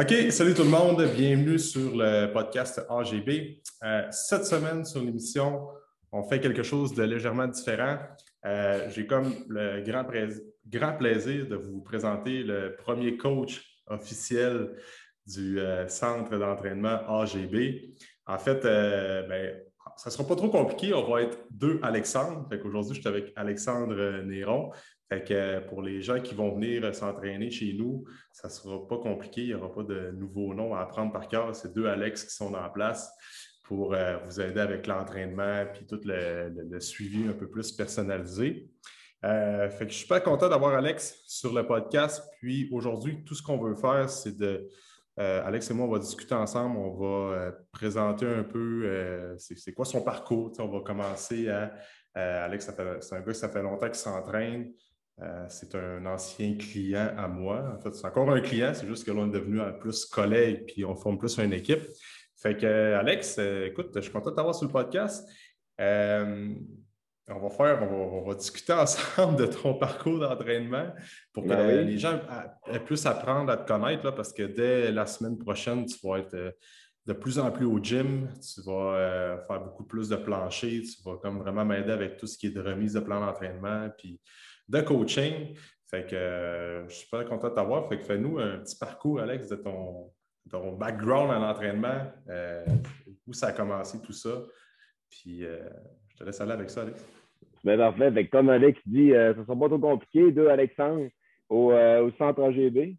OK, salut tout le monde, bienvenue sur le podcast AGB. Euh, cette semaine sur l'émission, on fait quelque chose de légèrement différent. Euh, j'ai comme le grand, grand, plaisir de vous présenter le premier coach officiel du euh, centre d'entraînement AGB. En fait, ben, ça ne sera pas trop compliqué. On va être deux Alexandre. Aujourd'hui, je suis avec Alexandre Néron. Fait que euh, pour les gens qui vont venir euh, s'entraîner chez nous, ça ne sera pas compliqué. Il n'y aura pas de nouveaux noms à apprendre par cœur. C'est deux Alex qui sont en place pour euh, vous aider avec l'entraînement et tout le, suivi un peu plus personnalisé. fait que je suis super content d'avoir Alex sur le podcast. Puis aujourd'hui, tout ce qu'on veut faire, c'est de. Alex et moi, on va discuter ensemble. On va présenter un peu c'est quoi son parcours. on va commencer à. Alex, c'est un gars qui ça fait longtemps qu'il s'entraîne. Euh, c'est un ancien client à moi. En fait, c'est encore un client, c'est juste que l'on est devenu plus collègue puis on forme plus une équipe. Fait que, Alex, euh, écoute, je suis content de t'avoir sur le podcast. Euh, on va faire, on va, discuter ensemble de ton parcours d'entraînement pour que ben les gens aient plus apprendre à te connaître parce que dès la semaine prochaine, tu vas être de plus en plus au gym, tu vas faire beaucoup plus de plancher, tu vas comme vraiment m'aider avec tout ce qui est de remise de plan d'entraînement, puis de coaching. Fait que euh, je suis super content de t'avoir. Fait que fais-nous un petit parcours, Alex, de ton, background en entraînement, euh, où ça a commencé tout ça. Puis euh, je te laisse aller avec ça, Alex. Bien, parfait. comme Alex dit, ça ne sera pas trop compliqué. Deux Alexandre au, centre AGB.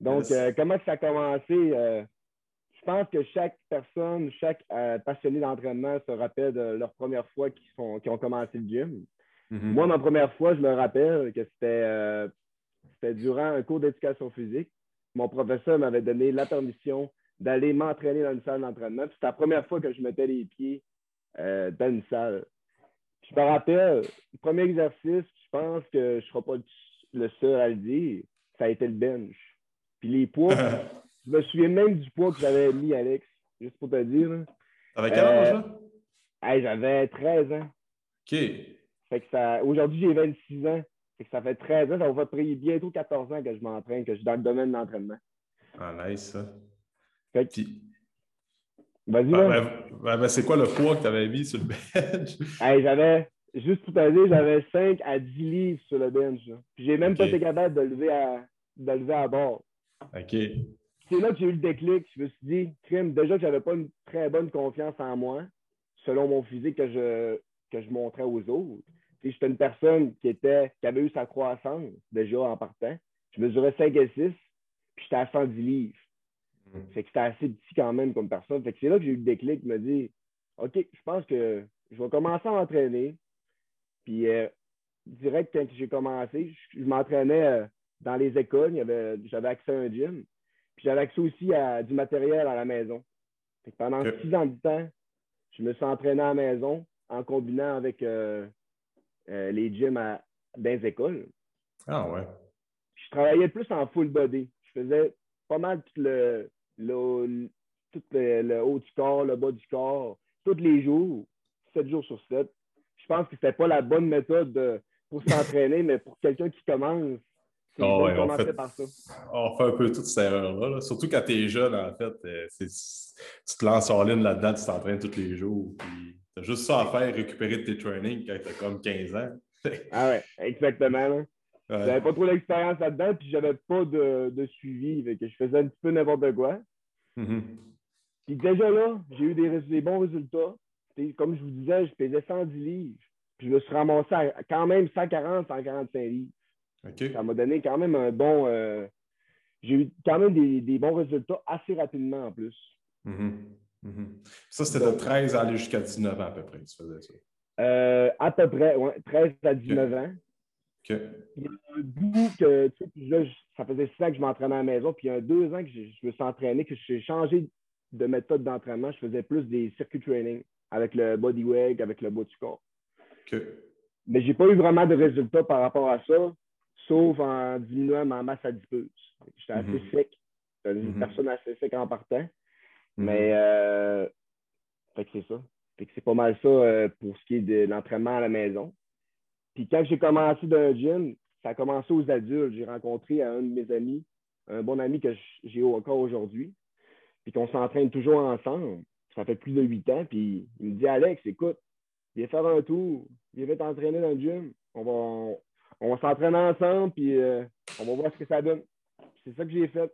Donc, comment ça a commencé? je pense que chaque personne, chaque passionné d'entraînement se rappelle de leur première fois qu'ils ont commencé le gym. Mhm. Moi, ma première fois, je me rappelle que euh, c'était durant un cours d'éducation physique. Mon professeur m'avait donné la permission d'aller m'entraîner dans une salle d'entraînement. C'était la première fois que je mettais les pieds euh, dans une salle. Je me rappelle, le premier exercice, je pense que je ne serai pas le seul à le dire, ça a été le bench. Puis les poids, je me souviens même du poids que j'avais mis, Alex, juste pour te dire. Avec quel âge, là? Euh, j'avais 13 ans. OK ça, aujourd'hui, j'ai 26 ans. ça fait 13 ans, ça va faire bientôt 14 ans que je m'entraîne, que je suis dans le domaine de l'entraînement. Ah, nice, ça. Vas-y, ben, ben, ben, c'est quoi le poids que tu avais mis sur le bench? j'avais, juste pour t'aider, j'avais 5 à 10 livres sur le bench. Puis j'ai même pas été capable de lever à, de lever à bord. OK. C'est là que j'ai eu le déclic. Je me suis dit, crime, déjà que j'avais pas une très bonne confiance en moi, selon mon physique que je, que je montrais aux autres j'étais une personne qui, était, qui avait eu sa croissance déjà en partant. Je mesurais 5 et 6, puis j'étais à 110 livres. Mm. Fait que c'était assez petit quand même comme personne. Fait que c'est là que j'ai eu le déclic, me dit OK, je pense que je vais commencer à m'entraîner. Puis euh, direct quand j'ai commencé, je, m'entraînais euh, dans les écoles, j'avais accès à un gym. Puis j'avais accès aussi à du matériel à la maison. Fait que pendant six ans de temps, je me suis entraîné à la maison en combinant avec euh, euh, les gyms à, dans les écoles. Ah ouais. Je travaillais plus en full body. Je faisais pas mal tout le, le, tout le, haut du corps, le bas du corps, tous les jours, 7 jours sur 7. Je pense que c'était pas la bonne méthode pour s'entraîner, mais pour quelqu'un qui commence, oh ouais, on, fait, par ça. on fait un peu toute cette erreur-là. Surtout quand tu es jeune, en fait. Euh, tu te lances en ligne là-dedans, tu t'entraînes tous les jours. Puis T'as juste ça à faire, récupérer de tes trainings quand t'as comme 15 ans. ah ouais, exactement. J'avais pas trop d'expérience là-dedans, puis j'avais pas de, de suivi. que je faisais un petit peu n'importe quoi. Mm-hmm. Puis déjà là, j'ai eu des, bons résultats. comme je vous disais, je pesais 110 livres. Puis je me suis ramassé à quand même 140, 145 livres. Ça m'a donné quand même un bon. Euh, j'ai eu quand même des, des, bons résultats assez rapidement en plus. Mm-hmm. Mhm. Ça, c'était de 13 à aller jusqu'à 19 ans à peu près, tu faisais ça? Euh, à peu près, oui, 13 à 19 ans. Il y a un bout que, tu sais, là, ça faisait 6 ans que je m'entraînais à la maison, puis il y a deux ans que je, me suis entraîné, que j'ai changé de méthode d'entraînement. Je faisais plus des circuit training avec le body weight, avec le bas du corps. OK. Mais je n'ai pas eu vraiment de résultats par rapport à ça, sauf en diminuant ma masse adipeuse. J'étais assez mhm. sec. J'étais une mhm. personne assez sec en partant. Mhm. Mais euh, c'est ça. c'est pas mal ça euh, pour ce qui est de l'entraînement à la maison. Puis quand j'ai commencé dans gym, ça a commencé aux adultes. J'ai rencontré un de mes amis un bon ami que j'ai encore aujourd'hui, puis qu'on s'entraîne toujours ensemble. Ça fait plus de huit ans, puis il me dit Alex, écoute, viens faire un tour, viens t'entraîner dans le gym. On va, on, s'entraîner ensemble, puis euh, on va voir ce que ça donne. C'est ça que j'ai fait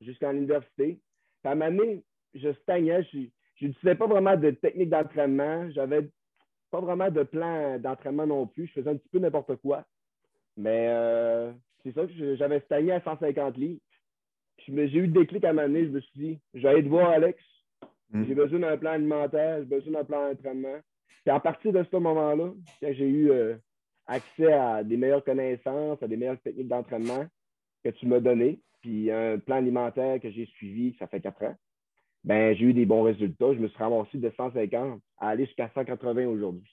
jusqu'à l'université. À un moment je stagnais, je n'utilisais pas vraiment de technique d'entraînement. J'avais pas vraiment de plan d'entraînement non plus. Je faisais un petit peu n'importe quoi. Mais euh, c'est ça que j'avais stagné à 150 livres. J'ai eu des déclic à un moment donné. Je me suis dit, j'allais te voir, Alex. Hmm. J'ai besoin d'un plan alimentaire, j'ai besoin d'un plan d'entraînement. Et à partir de ce moment-là, j'ai eu euh, accès à des meilleures connaissances, à des meilleures techniques d'entraînement que tu m'as données, puis un plan alimentaire que j'ai suivi, ça fait quatre ans, ben, j'ai eu des bons résultats. Je me suis ramassé de 150 à aller jusqu'à 180 aujourd'hui.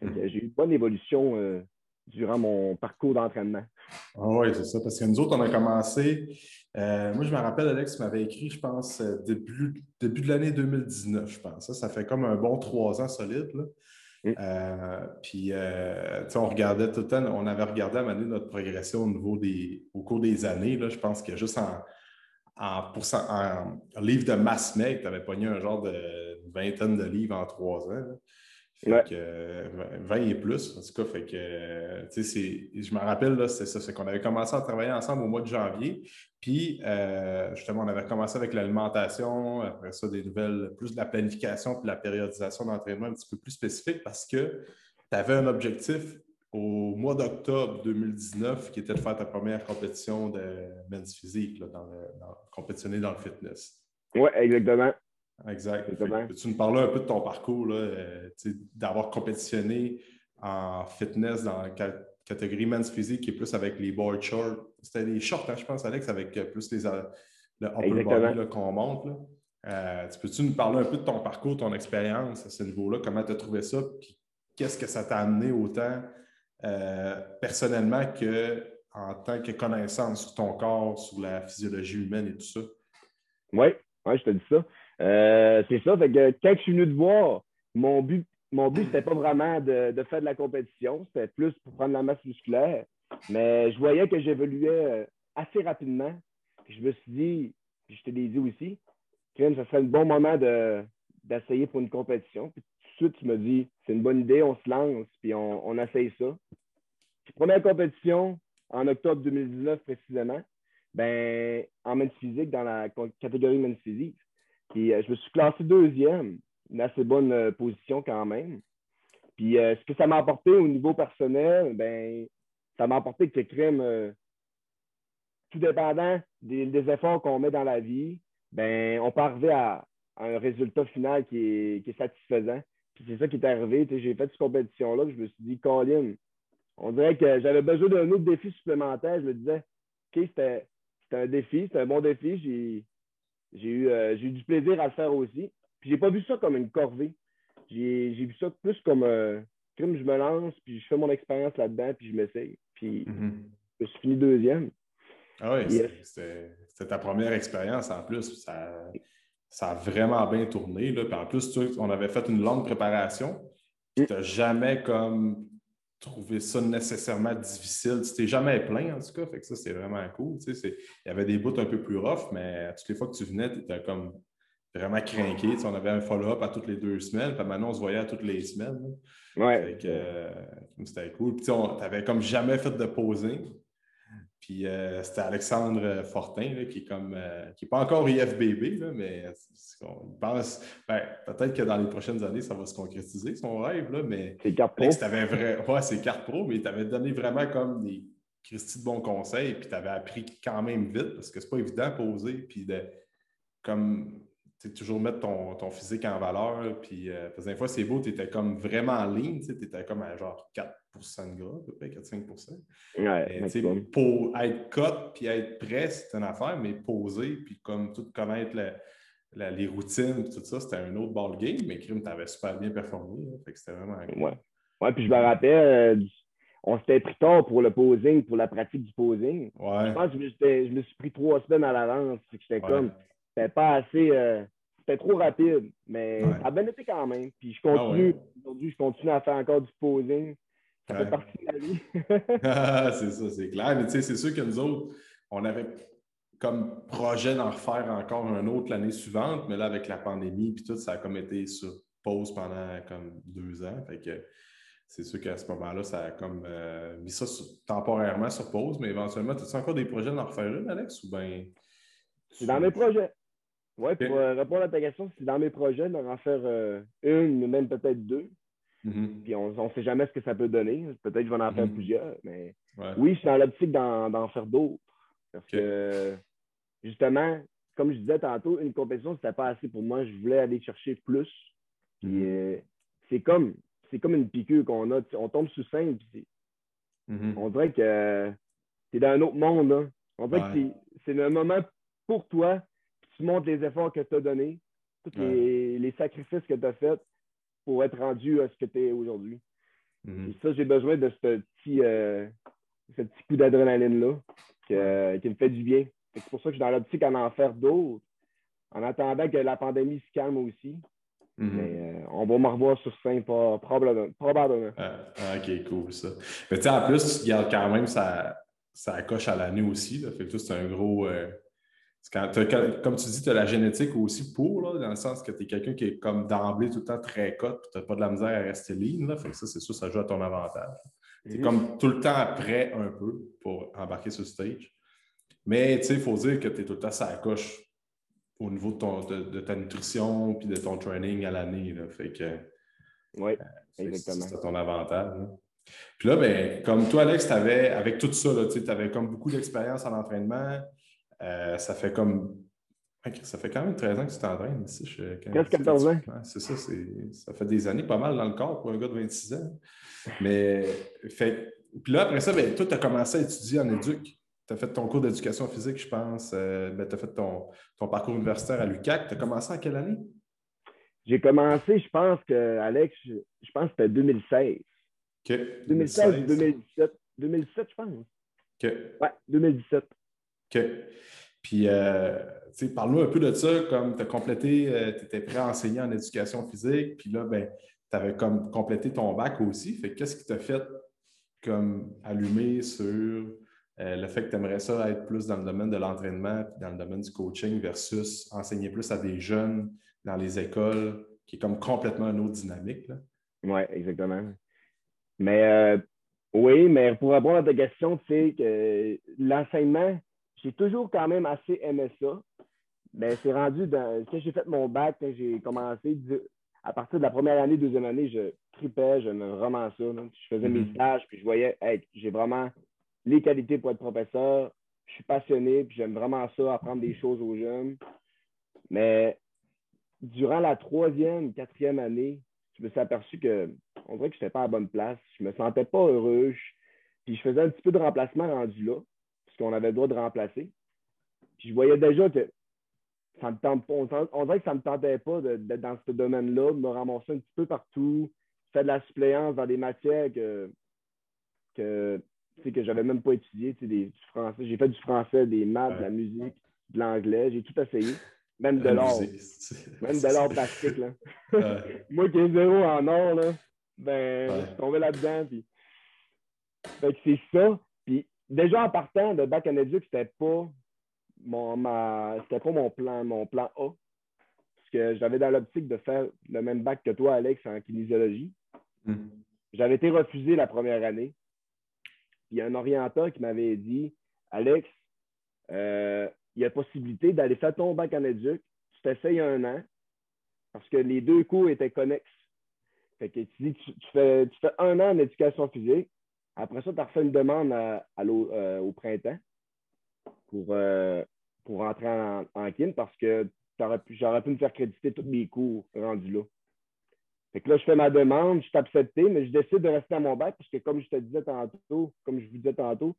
Hmm. J'ai eu une bonne évolution euh, durant mon parcours d'entraînement. Ah oui, c'est ça. Parce que nous autres, on a commencé. Euh, moi, je me rappelle, Alex m'avait écrit, je pense, euh, début, début de l'année 2019, je pense. Ça, ça fait comme un bon trois ans solide. Là. Mm. puis, on regardait tout le temps, on avait regardé à un notre progression au niveau des, au cours des années. Là, je pense que juste en, en, en livre de mass make, tu avais pogné un genre de vingtaine de livres en trois ans. Fait que, 20 et plus, en tout cas. Fait que, je me rappelle, c'est ça, c'est qu'on avait commencé à travailler ensemble au mois de janvier. Puis, euh, justement, on avait commencé avec l'alimentation, après ça, des nouvelles, plus de la planification puis de la périodisation d'entraînement un petit peu plus spécifique parce que tu avais un objectif au mois d'octobre 2019 qui était de faire ta première compétition de men's physique, là, dans, compétitionner dans le fitness. Oui, exactement. Exact. Tu nous parlais un peu de ton parcours, euh, d'avoir compétitionné en fitness dans la catégorie men's physique qui est plus avec les board shorts? C'était des shorts, hein, je pense, Alex, avec euh, plus les, euh, le upper body qu'on monte. tu peux-tu nous parler un peu de ton parcours, ton expérience à ce niveau-là? Comment tu as trouvé ça? Puis qu'est-ce que ça t'a amené autant personnellement qu'en tant que connaissance sur ton corps, sur la physiologie humaine et tout ça? Oui, ouais, je te dis ça. Euh, c'est ça. Que quand je suis venu te voir, mon but, mon but, c'était pas vraiment de, faire de la compétition, c'était plus pour prendre la masse musculaire. Mais je voyais que j'évoluais euh, assez rapidement. je me suis dit, je te l'ai dit aussi, que ça serait un bon moment d'essayer pour une compétition. Tout de suite, tu dis, c'est une bonne idée, on se lance, puis on, essaye ça. première compétition, en octobre 2019 précisément, ben, en men's physique, dans la catégorie men's physique. Puis euh, je me suis classé deuxième, une assez bonne euh, position quand même. Puis euh, ce que ça m'a apporté au niveau personnel, ben ça m'a apporté que crème, tout dépendant des, efforts qu'on met dans la vie, ben on peut arriver à, un résultat final qui est, satisfaisant. Puis c'est ça qui est arrivé. J'ai fait cette compétition-là, je me suis dit, Colin, on dirait que j'avais besoin d'un autre défi supplémentaire. Je me disais, OK, c'était un défi, c'était un bon défi. J'ai euh, j'ai eu, du plaisir à le faire aussi. Puis j'ai pas vu ça comme une corvée. J'ai vu ça plus comme euh, comme je me lance, puis je fais mon expérience là-dedans, puis je m'essaye. Puis mm-hmm. je suis fini deuxième. Ah oui, c'était ta première expérience en plus. Ça, ça a vraiment bien tourné. Là. Puis en plus, on avait fait une longue préparation. Tu n'as jamais comme trouvé ça nécessairement difficile. Tu t'es jamais plein, en tout cas. Fait que ça, c'est vraiment cool. Tu sais, il y avait des bouts un peu plus rough, mais toutes les fois que tu venais, tu étais comme vraiment craqué. Tu sais, on avait un follow-up à toutes les deux semaines, puis maintenant, on se voyait à toutes les semaines. Ouais. Euh, c'était cool. Puis tu n'avais comme jamais fait de posing. Puis euh, c'était Alexandre Fortin, qui est comme euh, qui n'est pas encore IFBB, là, mais il pense ben, peut-être que dans les prochaines années, ça va se concrétiser, son rêve, là, mais c'est carte pro. Vrai, ouais, c'est carte pro, mais il t'avait donné vraiment comme des Christy de bons conseils, puis tu avais appris quand même vite, parce que c'est pas évident à poser, puis de comme toujours mettre ton, ton, physique en valeur. Puis, euh, parce que des fois, c'est beau, tu étais comme vraiment en ligne, tu étais comme à genre 4% de gras, à peu près 4-5 ouais, Pour être cut puis être prêt, c'est une affaire, mais poser puis comme tout connaître les routines tout ça, c'était un autre ball game, mais Crime, tu avais super bien performé. fait que c'était vraiment. Ouais. ouais, puis je me rappelle, euh, on s'était pris tard pour le posing, pour la pratique du posing. Ouais. Je pense que je me suis pris trois semaines à l'avance. J'étais comme, c'était pas assez. Euh, c'était trop rapide, mais ça a bien été quand même. Puis je continue, ah aujourd'hui, je continue à faire encore du posing. Ça fait partie de la vie. Ah, c'est ça, c'est clair. Mais tu sais, c'est sûr que nous autres, on avait comme projet d'en refaire encore un autre l'année suivante, mais là, avec la pandémie puis tout, ça a comme été sur pause pendant comme deux ans. Fait que c'est sûr qu'à ce moment-là, ça a comme euh, mis ça temporairement sur pause, mais éventuellement, as-tu encore des projets d'en refaire une, Alex, ou bien. C'est dans mes projets. Oui, pour euh, répondre à ta question, c'est dans mes projets d'en faire euh, une, même peut-être deux. Mm-hmm. Puis on ne sait jamais ce que ça peut donner. Peut-être que je vais en faire mm-hmm. plusieurs, mais oui, je suis dans l'optique d'en faire d'autres. Parce que, justement, comme je disais tantôt, une compétition, ce n'était pas assez pour moi. Je voulais aller chercher plus. Puis mm-hmm. euh, c'est comme, comme une piqûre qu'on a. On tombe sous scène, puis on dirait que tu es dans un autre monde. On dirait que c'est le moment pour toi tu montres les efforts que tu as donnés, tous les, sacrifices que tu as faits pour être rendu à ce que tu es aujourd'hui. Mm-hmm. ça, j'ai besoin de ce petit, euh, ce petit coup d'adrénaline-là qui me fait du bien. C'est pour ça que je suis dans l'optique à en faire d'autres, en attendant que la pandémie se calme aussi. Mm-hmm. Mais euh, on va me revoir sur scène probablement. Ah, ah, ok, cool ça. Mais tu sais, en plus, il y a quand même ça, ça coche à l'année aussi. Là. Fait que c'est un gros. Euh, comme tu dis, tu as la génétique aussi pour, dans le sens que tu es quelqu'un qui est comme d'emblée tout le temps très cut, tu n'as pas de la misère à rester lean. Là, fait que ça, c'est sûr, ça joue à ton avantage. Tu es comme tout le temps prêt un peu pour embarquer sur le stage. Mais il faut dire que tu es tout le temps ça coche au niveau de, ton, de, ta nutrition puis de ton training à l'année. Fait que. Oui, euh, exactement. C'est ton avantage. Puis là, ben, comme toi, Alex, avais, avec tout ça, tu avais comme beaucoup d'expérience en entraînement. Euh, ça fait comme. Ça fait quand même 13 ans que tu t'entraînes ici. 14 ans. C'est ça, ça fait des années, pas mal dans le corps pour un gars de 26 ans. Mais, fait, puis là, après ça, ben, toi, tu as commencé à étudier en éduc. Tu as fait ton cours d'éducation physique, je pense. Euh, ben, tu as fait ton, ton, parcours universitaire à l'UCAC. Tu as commencé en quelle année? J'ai commencé, je pense que, Alex, je pense que c'était 2016. OK. 2016 2017. 2017, je pense. OK. Ouais, 2017. OK. Puis, euh, parle-nous un peu de ça, comme tu as complété, euh, tu étais prêt à enseigner en éducation physique, puis là, ben, tu avais comme complété ton bac aussi. Fait qu'est-ce qui t'a fait comme allumer sur euh, le fait que tu aimerais ça être plus dans le domaine de l'entraînement, puis dans le domaine du coaching versus enseigner plus à des jeunes dans les écoles, qui est comme complètement une autre dynamique? Oui, exactement. Mais oui, mais pour répondre à ta question, tu sais que l'enseignement, j'ai toujours quand même assez aimé ça. Mais c'est rendu dans. Quand j'ai fait mon bac, quand j'ai commencé, à partir de la première année, deuxième année, je tripais, je me vraiment ça. Je faisais mes mhm. stages, puis je voyais, hey, j'ai vraiment les qualités pour être professeur. Je suis passionné, puis j'aime vraiment ça, apprendre des choses aux jeunes. Mais durant la troisième, quatrième année, je me suis aperçu que on dirait que je n'étais pas à la bonne place. Je me sentais pas heureux. puis je faisais un petit peu de remplacement rendu là qu'on avait le droit de remplacer. Puis je voyais déjà que ça me tente pas. On, dirait que ça ne me tentait pas d'être dans ce domaine-là, de me ramasser un petit peu partout, faire de la suppléance dans des matières que, que, que j'avais même pas étudié, du français. J'ai fait du français, des maths, de la musique, de l'anglais. J'ai tout essayé. Même de l'or. Même de l'or plastique. Là. Moi qui ai zéro en or, là, ben, je suis tombé là-dedans. Puis... Fait que c'est ça déjà en partant de bac en éduc, c'était pas mon c'était pas mon plan, mon plan A. Parce que j'avais dans l'optique de faire le même bac que toi, Alex, en kinésiologie. Hmm. J'avais été refusé la première année. il y a un orienteur qui m'avait dit Alex, euh, il y a possibilité d'aller faire ton bac en éduc, tu t'essayes un an, parce que les deux cours étaient connexes. Fait que tu, tu, fais, tu fais un an en éducation physique, après ça, tu as refait une demande euh, au printemps pour, euh, pour rentrer en, en kin parce que j'aurais pu me faire créditer tous mes cours rendus là. Fait que là, je fais ma demande, je suis accepté, mais je décide de rester à mon bac parce que, comme je te disais tantôt, comme je vous disais tantôt,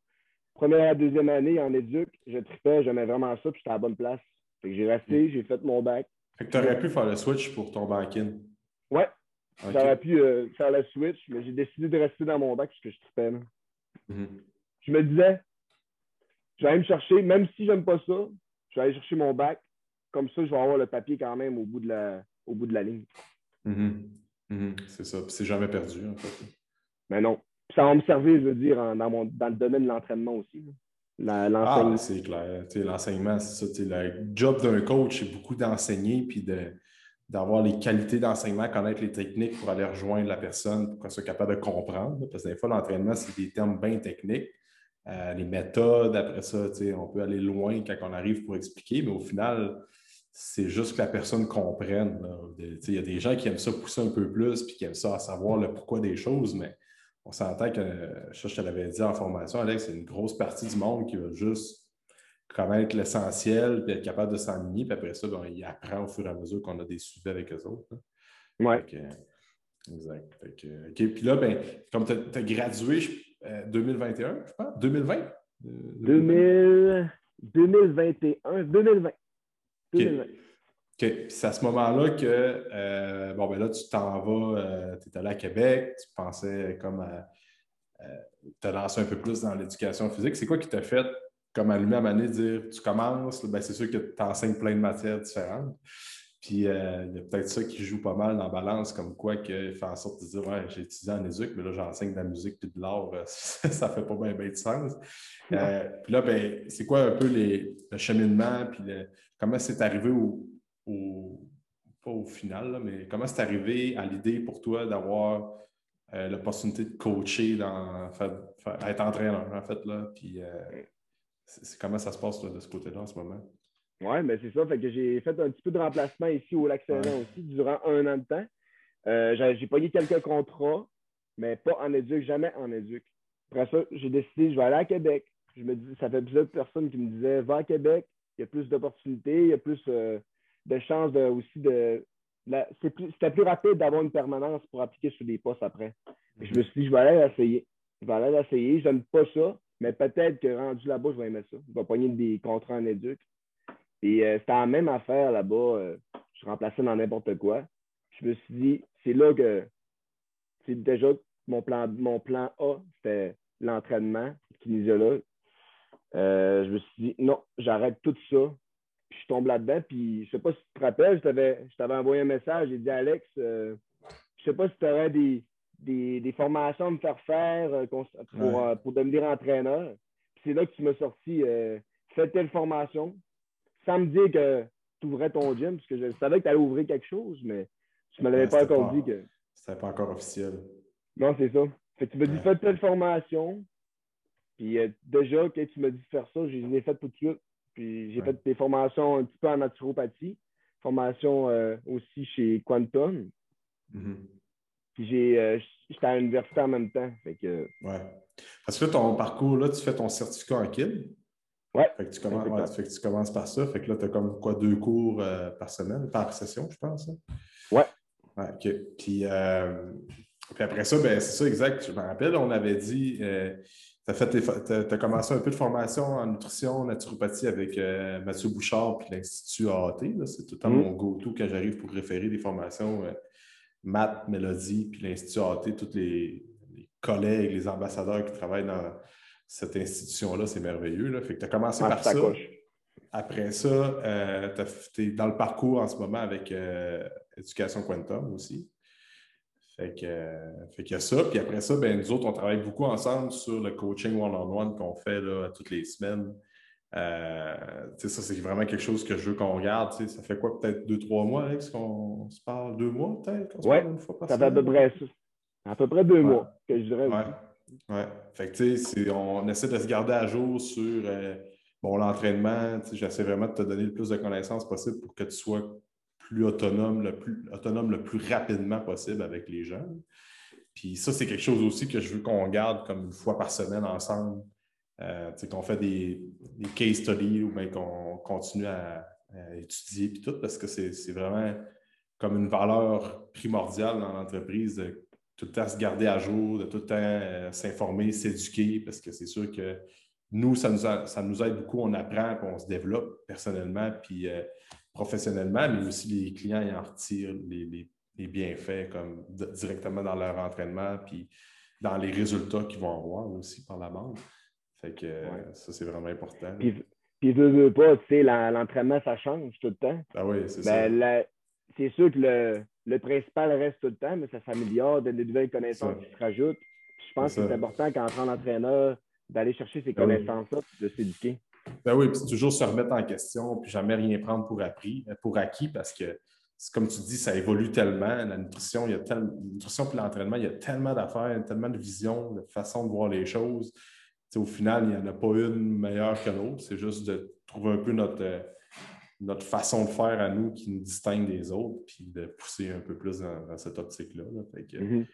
première et deuxième année en éduc, je tripais, j'aimais vraiment ça, puis j'étais à la bonne place. Fait que j'ai resté, j'ai fait mon bac. Fait que tu aurais pu faire le switch pour ton bac in. J'aurais pu euh, faire la switch, mais j'ai décidé de rester dans mon bac parce que je tripais. Mhm. Je me disais, je vais aller me chercher, même si j'aime pas ça, je vais aller chercher mon bac. Comme ça, je vais avoir le papier quand même au bout de la, au bout de la ligne. Mhm. Mhm. C'est ça. c'est jamais perdu, en fait. Mais non. ça va me servir, je veux dire, dans, mon, dans le domaine de l'entraînement aussi. Ah, c'est clair. L'enseignement, c'est ça. Le job d'un coach, c'est beaucoup d'enseigner puis d'avoir les qualités d'enseignement, connaître les techniques pour aller rejoindre la personne, pour qu'elle soit capable de comprendre. Parce que des fois, l'entraînement, c'est des termes bien techniques. Euh, les méthodes, après ça, on peut aller loin quand on arrive pour expliquer, mais au final, c'est juste que la personne comprenne. Il y a des gens qui aiment ça pousser un peu plus puis qui aiment ça savoir le pourquoi des choses, mais on s'entend que, je te l'avais dit en formation, Alex, c'est une grosse partie du monde qui va juste connaître l'essentiel puis être capable de s'enligner. Puis après ça, ben, il apprend au fur et à mesure qu'on a des sujets avec eux autres. Oui. exact. OK. Puis là, ben, comme tu as, gradué 2021, euh, je pense, 2020? 2000, 2021, 2020. 2020. OK. c'est à ce moment-là que, euh, bon, ben là, tu t'en vas, euh, tu es allé à Québec, tu pensais comme à, te lancer un peu plus dans l'éducation physique. C'est quoi qui t'a fait comme à de dire tu commences, ben, c'est sûr que tu enseignes plein de matières différentes. Puis euh, il y a peut-être ça qui joue pas mal dans la balance, comme quoi que fait en sorte de dire Ouais, j'ai étudié en éduc, mais là j'enseigne de la musique et de l'art, ça fait pas bien, bien de sens. puis là, ben, c'est quoi un peu les, le cheminement, puis comment c'est arrivé au, pas au final, mais comment c'est arrivé à l'idée pour toi d'avoir euh, l'opportunité de coacher, dans, être entraîneur, en fait, là, puis euh, comment ça se passe de ce côté-là en ce moment? Oui, mais c'est ça. Fait que j'ai fait un petit peu de remplacement ici au Lac Saint-Jean aussi durant un an de temps. Euh, j'ai payé quelques contrats, mais pas en éduc, jamais en éduc. Après ça, j'ai décidé, je vais aller à Québec. Je me dis, ça fait plusieurs personnes qui me disaient, va à Québec, il y a plus d'opportunités, il y a plus de chances de, aussi de. C'était plus, rapide d'avoir une permanence pour appliquer sur des postes après. Je me suis dit, je vais aller l'essayer. Je vais aller l'essayer. Je n'aime pas ça, mais peut-être que rendu là-bas, je vais aimer ça. Je vais pogner des contrats en éduc. Et euh, c'était la même affaire là-bas. Euh, je remplaçais dans n'importe quoi. Je me suis dit, c'est là que c'est déjà mon plan, mon plan A, c'était l'entraînement kinésiologue. Euh, je me suis dit, non, j'arrête tout ça puis je tombe là-dedans, puis je sais pas si tu te rappelles, je t'avais envoyé un message, j'ai dit Alex, je sais pas si tu aurais des, des, formations à me faire faire euh, pour, euh, pour, devenir entraîneur. c'est là que tu m'as sorti fais telle formation, sans me dire que tu ouvrais ton gym, parce que je savais que tu allais ouvrir quelque chose, mais tu ne me l'avais pas encore dit que. C'était pas encore officiel. Non, c'est ça. Fait tu m'as dit fais telle formation. Puis déjà, quand tu m'as dit de faire ça, je l'ai fait tout de suite. Puis j'ai fait des formations un petit peu en naturopathie, formation euh, aussi chez Quantum. Mm-hmm. Puis j'ai, euh, j'étais à l'université en même temps. Fait que... Ouais. Parce que ton parcours, là, tu fais ton certificat en KID. Ouais. Fait que tu commences, fait que tu commences par ça. Fait que là, tu as comme quoi, deux cours euh, par semaine, par session, je pense. Hein? Ouais. ouais. OK. Puis, puis après ça, ben, c'est ça, exact. Je me rappelle, on avait dit tu as, commencé un peu de formation en nutrition, naturopathie avec euh, Mathieu Bouchard puis l'Institut AAT. C'est tout le temps mm. mon go-to quand j'arrive pour référer des formations. Euh, Matt, Mélodie, puis l'Institut AAT, tous les, collègues, les ambassadeurs qui travaillent dans cette institution-là, c'est merveilleux. Là. Fait que tu as commencé par ça. Après ça, euh, tu es dans le parcours en ce moment avec Éducation Quantum aussi. Fait que, fait qu'il y a ça. Puis après ça, ben, nous autres, on travaille beaucoup ensemble sur le coaching one-on-one qu'on fait là, toutes les semaines. Euh, ça, c'est vraiment quelque chose que je veux qu'on regarde. Ça fait quoi, peut-être deux, trois mois, Alex, qu'on se parle? Deux mois, peut-être? Oui, ça fait à peu près À peu près deux mois, que je dirais. Oui. Ouais. Fait que, tu sais, on essaie de se garder à jour sur euh, bon, l'entraînement. J'essaie vraiment de te donner le plus de connaissances possible pour que tu sois plus autonome, le plus autonome le plus rapidement possible avec les gens. Puis ça, c'est quelque chose aussi que je veux qu'on garde comme une fois par semaine ensemble. Euh, qu'on fait des, case studies ou bien qu'on continue à, étudier puis tout, parce que c'est vraiment comme une valeur primordiale dans l'entreprise de tout le temps se garder à jour, de tout le temps euh, s'informer, s'éduquer, parce que c'est sûr que nous, ça nous, ça nous aide beaucoup, on apprend, puis on se développe personnellement, puis euh, professionnellement, mais aussi les clients y en retirent les, bienfaits comme directement dans leur entraînement, puis dans les résultats qu'ils vont avoir aussi par la bande. Fait que ça, c'est vraiment important. Puis, puis veux, veux pas, tu sais, l'entraînement, ça change tout le temps. Ah oui, c'est ben, ça. C'est sûr que le, le, principal reste tout le temps, mais ça s'améliore, de, de nouvelles connaissances qui se rajoutent. je pense que c'est important qu'en tant qu'entraîneur, d'aller chercher ces ah connaissances-là, de s'éduquer. Ben oui, puis toujours se remettre en question, puis jamais rien prendre pour, appris, pour acquis, parce que, comme tu dis, ça évolue tellement. La nutrition, il y a tellement, nutrition et l'entraînement, il y a tellement d'affaires, tellement de visions, de façons de voir les choses. Au final, il n'y en a pas une meilleure que l'autre. C'est juste de trouver un peu notre, euh, notre façon de faire à nous qui nous distingue des autres, puis de pousser un peu plus dans, cette optique-là. Mm-hmm.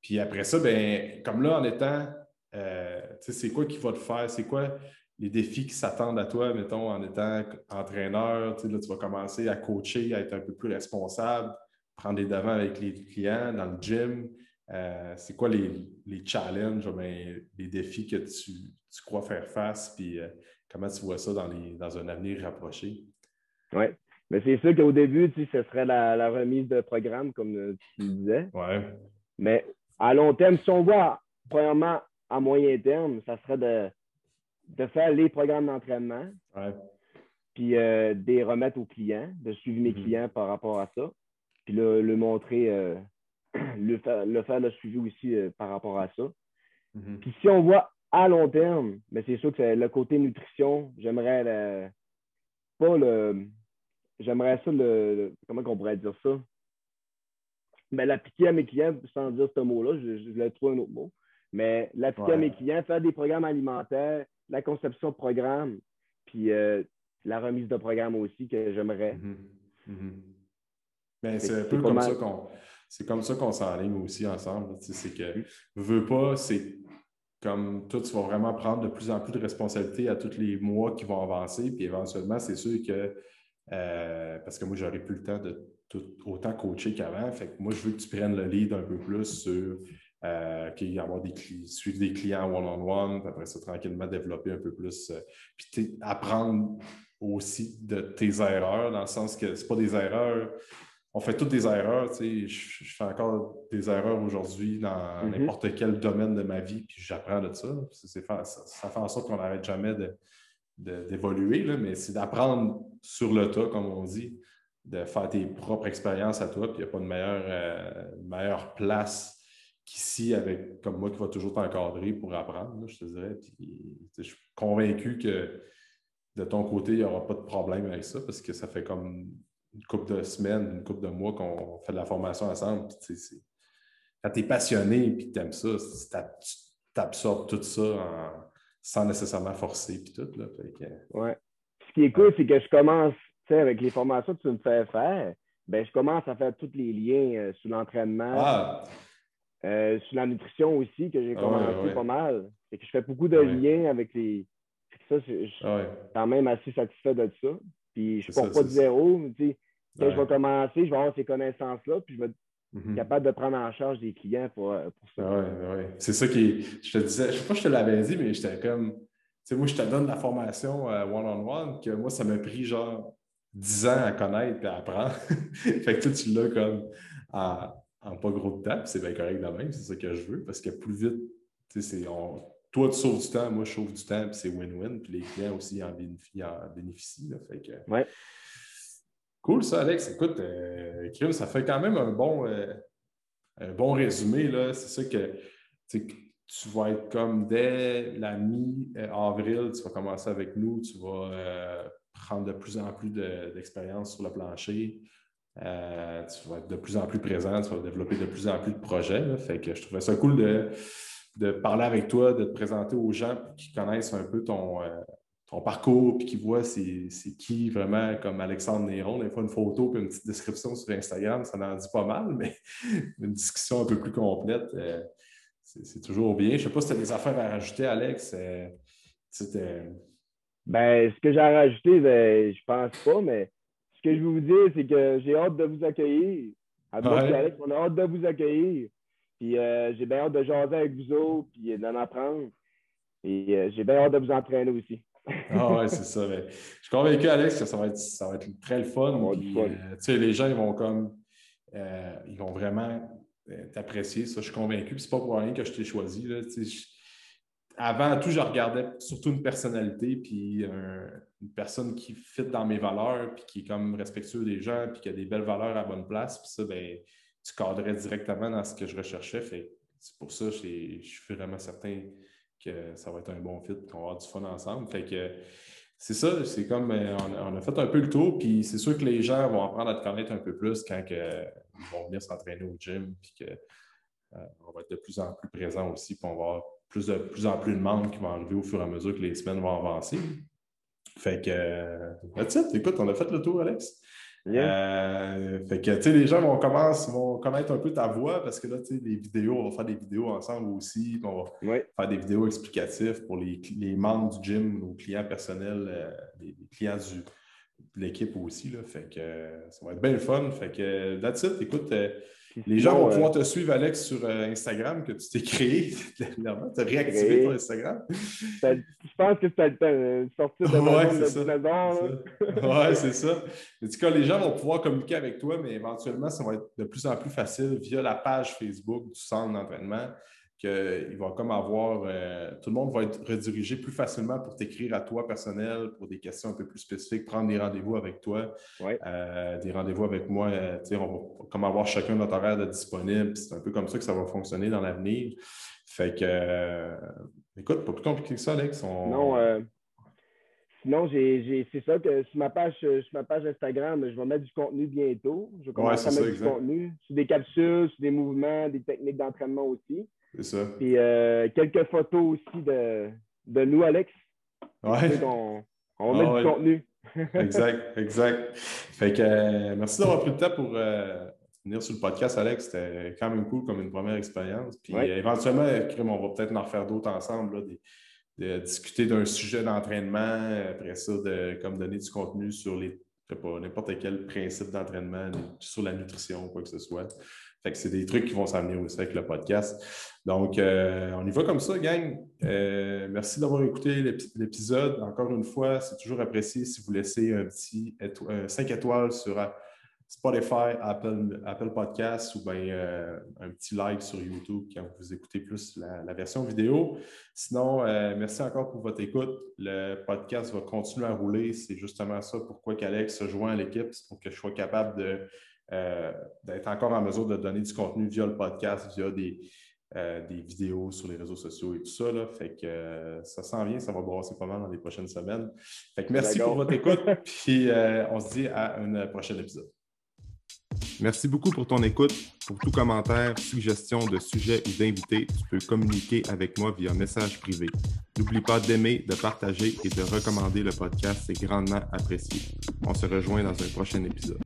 Puis après ça, ben, comme là, en étant, euh, c'est quoi qui va te faire? C'est quoi les défis qui s'attendent à toi, mettons, en étant entraîneur? Là, tu vas commencer à coacher, à être un peu plus responsable, prendre des devants avec les clients dans le gym. Euh, c'est quoi les, challenges, ben, les défis que tu, crois faire face, puis euh, comment tu vois ça dans, les, dans un avenir rapproché? Oui. Mais c'est sûr qu'au début, tu ce serait la, remise de programme, comme tu disais. Ouais. Mais à long terme, si on voit, premièrement, à moyen terme, ça serait de, de faire les programmes d'entraînement. Puis euh, des remettre aux clients, de suivre mes mm-hmm. clients par rapport à ça. Puis le, le montrer, euh, le, faire, le faire le suivi aussi euh, par rapport à ça. Mm-hmm. Puis si on voit à long terme, mais c'est sûr que le côté nutrition, j'aimerais pas le. J'aimerais ça le, Comment on pourrait dire ça? Mais l'appliquer à mes clients sans dire ce mot-là, je, je vais trouver un autre mot. Mais l'appliquer à mes clients, faire des programmes alimentaires, la conception de programme, puis euh, la remise de programme aussi que j'aimerais. Ben, c'est un peu comme ça qu'on. C'est comme ça qu'on s'enligne aussi ensemble. C'est que veux pas, c'est comme toi, tu vas vraiment prendre de plus en plus de responsabilités à tous les mois qui vont avancer. Puis éventuellement, c'est sûr que euh, parce que moi, j'aurais plus le temps de autant coacher qu'avant. Fait que moi, je veux que tu prennes le lead un peu plus sur euh, avoir des suivre des clients one-on-one, puis après ça, tranquillement développer un peu plus. Euh, puis apprendre aussi de tes erreurs, dans le sens que ce pas des erreurs. On fait toutes des erreurs, tu sais, je, fais encore des erreurs aujourd'hui dans mm-hmm. n'importe quel domaine de ma vie, puis j'apprends de ça. Ça, ça, fait en sorte qu'on n'arrête jamais d'évoluer, mais c'est d'apprendre sur le tas, comme on dit, de faire tes propres expériences à toi, puis il n'y a pas de meilleure, euh, meilleure place qu'ici, avec comme moi qui va toujours t'encadrer pour apprendre, je te dirais. je suis convaincu que de ton côté, il n'y aura pas de problème avec ça parce que ça fait comme une couple de semaines, une couple de mois qu'on fait de la formation ensemble. quand tu es passionné et que tu aimes ça, tu absorbes tout ça sans nécessairement forcer. Puis tout, là, ouais. Ce qui est cool, c'est que je commence avec les formations que tu me fais faire. Ben, je commence à faire tous les liens euh, sur l'entraînement. Ah, euh, sur la nutrition aussi, que j'ai ah commencé pas mal. que je fais beaucoup de liens avec les. Ça, je suis ah quand même assez satisfait de ça. Puis je ne pars pas de zéro. Quand je vais commencer, je vais avoir ces connaissances-là, puis je vais être mm-hmm. capable de prendre en charge des clients pour, euh, pour ça. Oui, C'est ça qui. Je te disais, je ne sais pas si je te l'avais dit, mais j'étais comme. Tu sais, moi, je te donne la formation euh, one-on-one, que moi, ça m'a pris genre 10 ans à connaître et à apprendre. fait que toi, tu l'as comme en pas gros de temps, c'est bien correct de même, c'est ça que je veux, parce que plus vite, c'est, on, toi, tu sauves du temps, moi, je sauve du temps, puis c'est win-win, puis les clients aussi en bénéficient. En bénéficient fait que, ouais. Cool, ça, Alex. Écoute, euh, ça fait quand même un bon, euh, un bon résumé. C'est ça que tu vas être comme dès la mi-avril, tu vas commencer avec nous, tu vas euh, prendre de plus en plus d'expérience sur le plancher. Tu vas être de plus en plus présent, tu vas développer de plus en plus de projets. Fait que je trouvais ça cool de, parler avec toi, de te présenter aux gens qui connaissent un peu ton, ton parcours puis qui voient c'est qui vraiment comme Alexandre Néron. Des fois, une photo puis une petite description sur Instagram, ça en dit pas mal, mais une discussion un peu plus complète, euh, c'est toujours bien. Je ne sais pas si tu as des affaires à rajouter, Alex. ben, ce que j'ai à rajouter, ben, je pense pas, mais ce que je veux vous dire, c'est que j'ai hâte de vous accueillir. À Alex, on a hâte de vous accueillir. Puis euh, j'ai bien hâte de jaser avec vous autres, puis d'en apprendre. Et euh, j'ai bien hâte de vous entraîner aussi. Ah ouais, c'est ça. je suis convaincu, Alex, que ça va être, ça va être très le fun. Euh, les gens, ils vont comme. ils vont vraiment t'apprécier. Ça, je suis convaincu. c'est pas pour rien que je t'ai choisi. Là, avant tout, je regardais surtout une personnalité, puis une personne qui fit dans mes valeurs, puis qui est comme respectueux des gens, puis qui a des belles valeurs à bonne place. Puis ça, ben, tu cadrais directement dans ce que je recherchais. Fait c'est pour ça que je suis vraiment certain ça va être un bon fit, qu'on va avoir du fun ensemble. Fait que c'est ça, c'est comme euh, on a, fait un peu le tour, puis c'est sûr que les gens vont apprendre à te connaître un peu plus quand ils vont venir s'entraîner au gym, puis qu'on euh, va être de plus en plus présent aussi, puis on va avoir plus, de, plus en plus de membres qui vont arriver au fur et à mesure que les semaines vont avancer. Fait que, euh, Écoute, on a fait le tour, Alex. Euh, fait que, tu sais, les gens vont, commencer, vont connaître un peu ta voix parce que là, tu sais, les vidéos, on va faire des vidéos ensemble aussi. On va faire des vidéos explicatives pour les, membres du gym, nos clients personnels, euh, les, clients du, de l'équipe aussi. Là. Fait que ça va être bien le fun. Fait que, that's it. Écoute, les gens vont pouvoir te suivre, Alex, sur euh, Instagram que tu t'es créé. tu as réactivé ton Instagram. Je pense que c'était le temps de sortir de ouais, c'est ça. c'est ça. En tout cas, les gens vont pouvoir communiquer avec toi, mais éventuellement, ça va être de plus en plus facile via la page Facebook du centre d'entraînement qu'il va comme avoir, euh, tout le monde va être redirigé plus facilement pour t'écrire à toi personnel pour des questions un peu plus spécifiques, prendre des rendez-vous avec toi, euh, des rendez-vous avec moi. Euh, on va comme avoir chacun notre horaire de disponible. C'est un peu comme ça que ça va fonctionner dans l'avenir. Fait que, écoute, pas plus compliqué que ça, Alex. Non, sinon, c'est ça que sur ma, page, sur ma page Instagram, je vais mettre du contenu bientôt. Je vais commencer à mettre du contenu sur des capsules, sur des mouvements, des techniques d'entraînement aussi. C'est ça. Puis euh, quelques photos aussi de, de nous, Alex. Ouais. On, on va mettre du contenu. exact, exact. Fait que euh, merci d'avoir pris le temps pour euh, venir sur le podcast, Alex. C'était quand même cool comme une première expérience. Puis éventuellement, on va peut-être en refaire d'autres ensemble, de discuter d'un sujet d'entraînement, après ça, de comme donner du contenu sur les n'importe quel principe d'entraînement, sur la nutrition, quoi que ce soit c'est des trucs qui vont s'amener aussi avec le podcast. Donc, euh, on y va comme ça, gang. Euh, merci d'avoir écouté l'épisode. Encore une fois, c'est toujours apprécié si vous laissez un petit 5 étoiles sur euh, Spotify, Apple, Apple Podcasts ou bien un petit like sur YouTube quand vous écoutez plus la, version vidéo. Sinon, merci encore pour votre écoute. Le podcast va continuer à rouler. C'est justement ça pourquoi Alex se joint à l'équipe, pour que je sois capable de euh, d'être encore en mesure de donner du contenu via le podcast, via des, euh, des vidéos sur les réseaux sociaux et tout ça. Là. Fait que euh, ça s'en vient, ça va brasser pas mal dans les prochaines semaines. Fait que merci pour votre écoute, puis on se dit à un prochain épisode. Merci beaucoup pour ton écoute. Pour tout commentaire, suggestion de sujet ou d'invité, tu peux communiquer avec moi via message privé. N'oublie pas d'aimer, de partager et de recommander le podcast, c'est grandement apprécié. On se rejoint dans un prochain épisode.